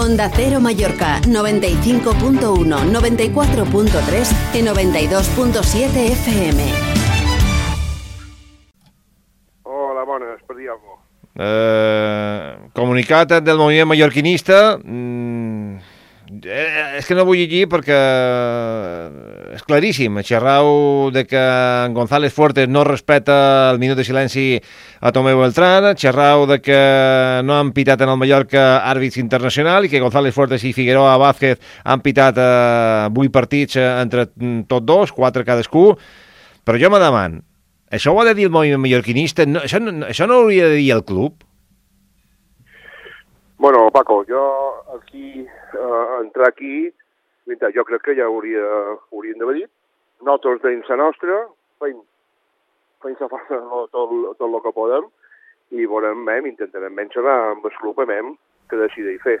Onda Cero Mallorca, 95.1, 94.3 y 92.7 FM. Hola, bones, per dir alguna cosa. Eh, comunicat del moviment mallorquinista mm, eh, és que no vull llegir perquè és claríssim xerrau de que González Fuertes no respecta el minut de silenci a Tomeu Beltrán xerrau de que no han pitat en el Mallorca àrbits internacional i que González Fuertes i Figueroa Vázquez han pitat eh, 8 partits eh, entre mm, tots dos, 4 cadascú però jo me deman això ho ha de dir el moviment mallorquinista? No, això, no, això no hauria de dir el club? Bueno, Paco, jo aquí, eh, entrar aquí, veritat, jo crec que ja hauria, hauríem d'haver dit. Nosaltres tenim la nostra, feim, feim la força tot, tot, el que podem i veurem, mem, intentarem vèncer amb el club, mem, que decideix fer.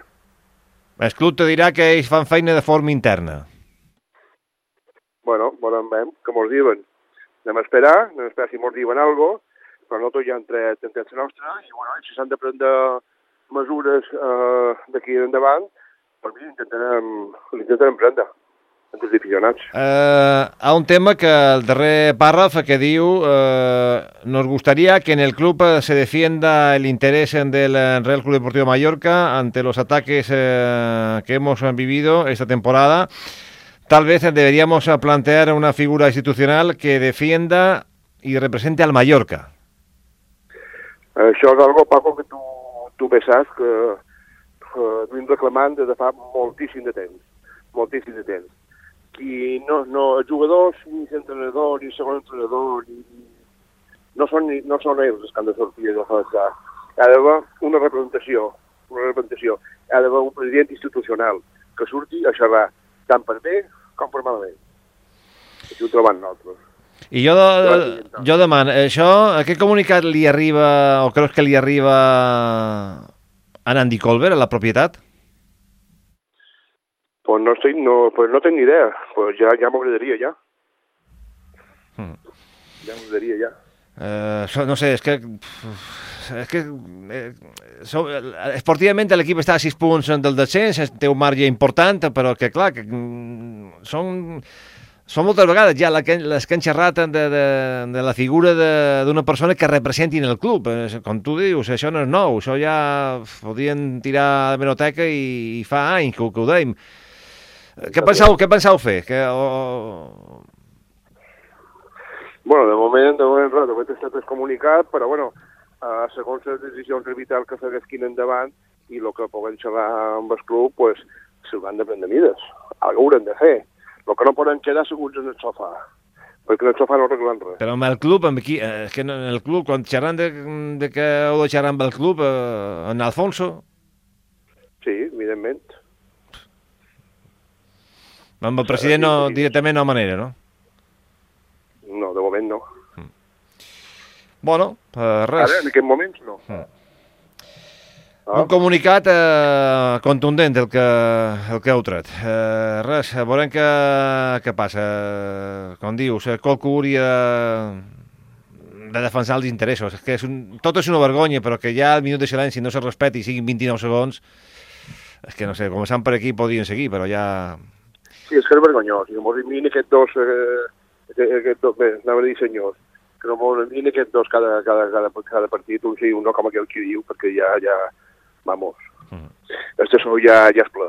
El club te dirà que ells fan feina de forma interna. Bueno, veurem, mem, que mos diuen. Anem a esperar, anem a esperar si mos diuen algo, però nosaltres ja hem tret, hem tret la nostra i, bueno, si s'han de prendre mesures eh, d'aquí endavant, per mi intentarem, l'intentarem prendre entre els aficionats. Eh, a un tema que el darrer párrafo que diu eh, nos gustaría que en el club eh, se defienda el interés del Real Club Deportivo Mallorca ante los ataques eh, que hemos vivido esta temporada. Tal vez deberíamos plantear una figura institucional que defienda y represente al Mallorca. Això és algo, Paco, que tu, tu bé saps que eh, duim reclamant des de fa moltíssim de temps, moltíssim de temps. I no, no, els jugadors, ni l'entrenador, ni el segon entrenador, ni, no, són, no són ells els que han de sortir de la. Hi ha d'haver una representació, una representació. Hi ha d'haver un president institucional que surti a xerrar tant per bé com per malament. Així ho trobem nosaltres. I jo, de, jo demano, això, aquest comunicat li arriba, o creus que li arriba a Andy Colbert, a la propietat? Pues no, estoy, no, pues no tengo ni idea. Pues ya, ya m'agradaria, ja. Hmm. Ja m'agradaria, ja. Eh, això, no sé, és que... És que eh, so, esportivament l'equip està a 6 punts del descens, té un marge important, però que clar, que, mm, són, són moltes vegades ja la les que han xerrat de, de, de la figura d'una persona que representin el club. Eh, Com tu dius, això no és nou, això ja podien tirar de menoteca i, i fa anys que, que ho. Eh, Què penseu, què penseu fer? Que, o... Bueno, de moment, de moment, de moment està tot comunicat, però bueno, eh, segons les decisions arbitral que s'haguessin endavant i el que puguem xerrar amb el club, pues, s'hauran de prendre mides. Algo haurem de fer. El que no podem quedar seguts en el sofà, perquè el sofà no arreglen res. Però amb el club, amb qui, eh, és que en el club, quan xerran de, de que heu de xerrar amb el club, eh, en Alfonso, Sí, evidentment. amb el president no, directament no manera, no? No, de moment no. Bueno, eh, res. Ara, en aquest moment, no. Mm. Un comunicat eh, contundent el que, el que heu tret. Eh, res, veurem què, què passa. Com dius, eh, qualcú hauria de, de defensar els interessos. És que és un, tot és una vergonya, però que ja el minut de silenci no se respecti i siguin 29 segons, és que no sé, començant per aquí podrien seguir, però ja... Sí, és que és vergonyós. I que mos elimini aquests dos, eh, aquest, aquest dos, bé, anava a dir senyors, que no mos elimini aquests dos cada, cada, cada, cada partit, un sí, un no, com aquell qui diu, perquè ja, ja, vamos. Mm. Este sou ja, ja és ple.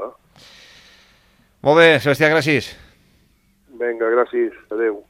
Molt bé, Sebastià, gràcies. Vinga, gràcies. Adéu.